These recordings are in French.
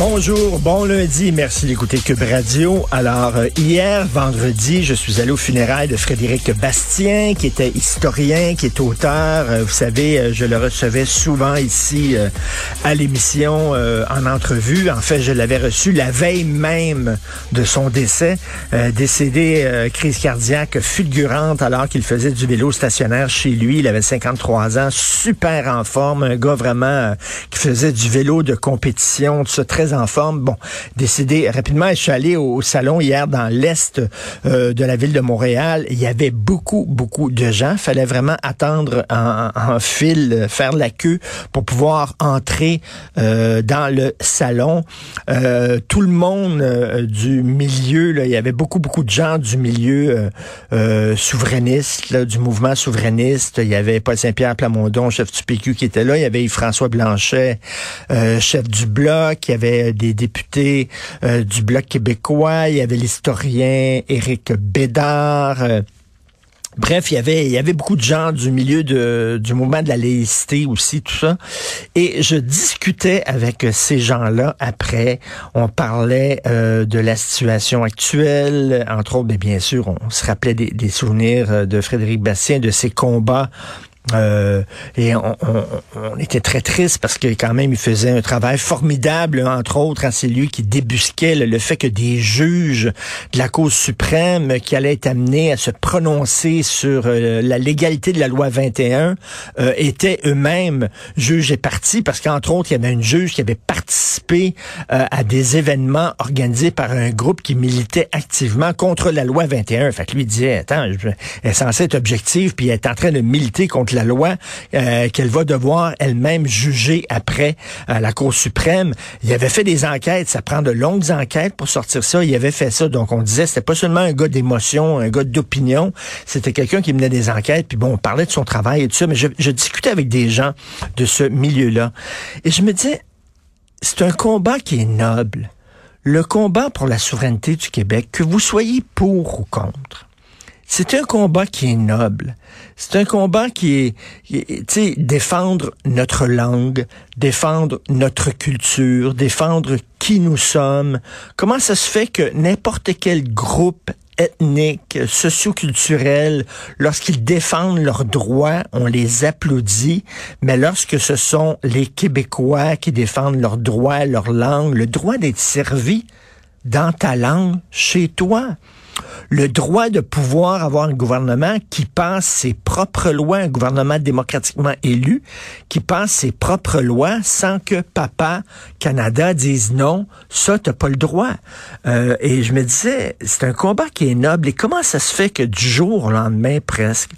Bonjour, bon lundi, merci d'écouter Cube Radio. Alors, euh, hier, vendredi, je suis allé au funérailles de Frédéric Bastien, qui était historien, qui est auteur. Euh, vous savez, euh, je le recevais souvent ici à l'émission en entrevue. En fait, je l'avais reçu la veille même de son décès, décédé crise cardiaque fulgurante alors qu'il faisait du vélo stationnaire chez lui. Il avait 53 ans, super en forme, un gars vraiment qui faisait du vélo de compétition, tout ça, très en forme. Bon, décédé rapidement. Je suis allé au, salon hier dans l'est euh, de la ville de Montréal. Il y avait beaucoup, beaucoup de gens. Fallait vraiment attendre en, fil, euh, faire la queue pour pouvoir entrer euh, dans le salon. tout le monde du milieu, il y avait beaucoup, beaucoup de gens du milieu souverainiste, du mouvement souverainiste. Il y avait Paul Saint-Pierre Plamondon, chef du PQ, qui était là. Il y avait Yves-François Blanchet, chef du Bloc. Il y avait des députés euh, du Bloc québécois, il y avait l'historien Éric Bédard. Euh, bref, il y avait beaucoup de gens du milieu du mouvement de la laïcité aussi, tout ça. Et je discutais avec ces gens-là après. On parlait euh, de la situation actuelle, entre autres, mais bien sûr, on se rappelait des souvenirs de Frédéric Bastien, de ses combats euh, et on, était très triste parce que quand même il faisait un travail formidable, entre autres, hein, c'est lui qui débusquait le, fait que des juges de la Cour suprême qui allaient être amenés à se prononcer sur euh, la légalité de la loi 21 euh, étaient eux-mêmes juges et partis parce qu'entre autres il y avait une juge qui avait participé à des événements organisés par un groupe qui militait activement contre la loi 21. Fait que lui disait attends, elle est censée être objective puis elle est en train de militer contre loi euh, qu'elle va devoir elle-même juger après à euh, la Cour suprême. Il avait fait des enquêtes, ça prend de longues enquêtes pour sortir ça. Il avait fait ça, donc on disait c'était pas seulement un gars d'émotion, un gars d'opinion, c'était quelqu'un qui menait des enquêtes. Puis bon, on parlait de son travail et tout ça, mais je, je discutais avec des gens de ce milieu-là et je me disais c'est un combat qui est noble. Le combat pour la souveraineté du Québec, que vous soyez pour ou contre c'est un combat qui est noble. C'est un combat qui est, tu sais, défendre notre langue, défendre notre culture, défendre qui nous sommes. Comment ça se fait que n'importe quel groupe ethnique, socioculturel, lorsqu'ils défendent leurs droits, on les applaudit, mais lorsque ce sont les Québécois qui défendent leurs droits, leur langue, le droit d'être servi dans ta langue, chez toi, le droit de pouvoir avoir un gouvernement qui passe ses propres lois, un gouvernement démocratiquement élu, qui passe ses propres lois sans que papa Canada dise non, ça t'as pas le droit. Euh, et je me disais, c'est un combat qui est noble. Et comment ça se fait que du jour au lendemain presque,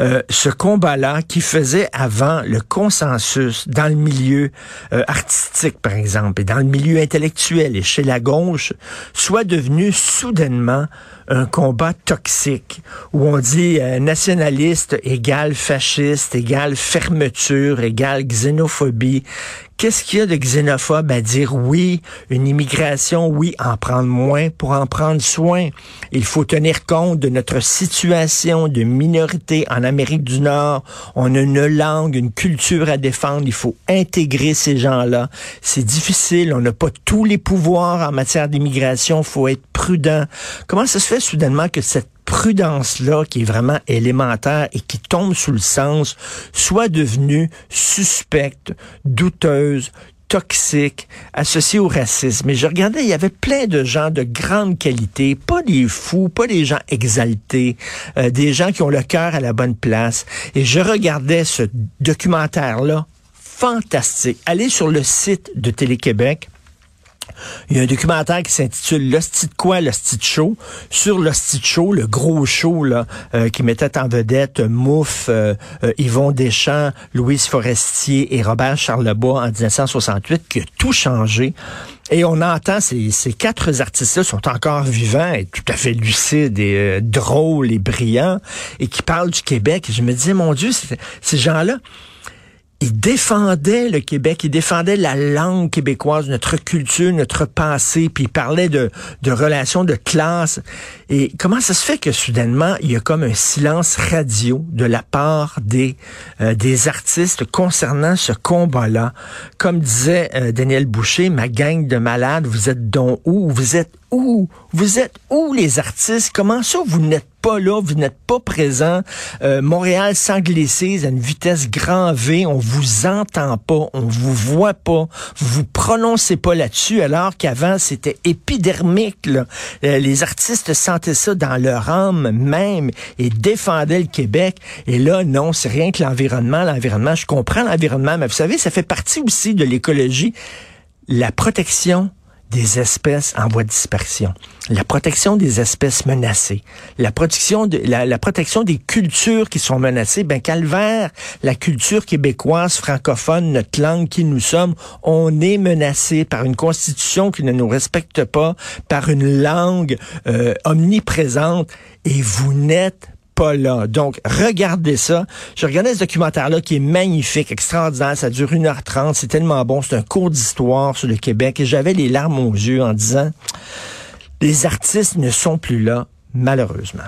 euh, ce combat-là qui faisait avant le consensus dans le milieu euh, artistique, par exemple, et dans le milieu intellectuel et chez la gauche, soit devenu soudainement un combat toxique où on dit euh, nationaliste égale fasciste égale fermeture égale xénophobie. Qu'est-ce qu'il y a de xénophobe à dire oui, une immigration, oui, en prendre moins? Pour en prendre soin. Il faut tenir compte de notre situation de minorité en Amérique du Nord. On a une langue, une culture à défendre. Il faut intégrer ces gens-là. C'est difficile. On n'a pas tous les pouvoirs en matière d'immigration. Il faut être prudent. Comment ça se fait soudainement que cette prudence-là, qui est vraiment élémentaire et qui tombe sous le sens, soit devenue suspecte, douteuse, toxique, associée au racisme. Et je regardais, il y avait plein de gens de grande qualité, pas des fous, pas des gens exaltés, euh, des gens qui ont le cœur à la bonne place. Et je regardais ce documentaire-là, fantastique. Allez sur le site de Télé-Québec, Il y a un documentaire qui s'intitule L'hostie de quoi, l'hostie de show, sur l'hostie de show, le gros show là, euh, qui mettait en vedette Mouffe, euh, euh, Yvon Deschamps, Louise Forestier et Robert Charlebois en 1968, qui a tout changé. Et on entend ces, ces quatre artistes-là sont encore vivants et tout à fait lucides et drôles et brillants et qui parlent du Québec. Et je me dis, mon Dieu, ces gens-là, il défendait le Québec, il défendait la langue québécoise, notre culture, notre passé, puis il parlait de, relations de classe. Et comment ça se fait que soudainement, il y a comme un silence radio de la part des, euh, des artistes concernant ce combat-là? Comme disait euh, Daniel Boucher, ma gang de malades, vous êtes donc où? Vous êtes où? Vous êtes où les artistes? Comment ça vous n'êtes pas là, vous n'êtes pas présent. Euh, Montréal s'anglicise à une vitesse grand V, on vous entend pas, on vous voit pas, vous vous prononcez pas là-dessus, alors qu'avant c'était épidermique. Là. Euh, les artistes sentaient ça dans leur âme même et défendaient le Québec. Et là, non, c'est rien que l'environnement. L'environnement, je comprends l'environnement, mais vous savez, ça fait partie aussi de l'écologie. La protection des espèces en voie de dispersion, la protection des espèces menacées, la protection de la, protection des cultures qui sont menacées. Ben calvaire, la culture québécoise francophone, notre langue qui nous sommes, on est menacé par une constitution qui ne nous respecte pas, par une langue euh, omniprésente, et vous n'êtes pas là. Donc, regardez ça. Je regardais ce documentaire-là qui est magnifique, extraordinaire. Ça dure 1h30. C'est tellement bon. C'est un cours d'histoire sur le Québec. Et j'avais les larmes aux yeux en disant, les artistes ne sont plus là, malheureusement.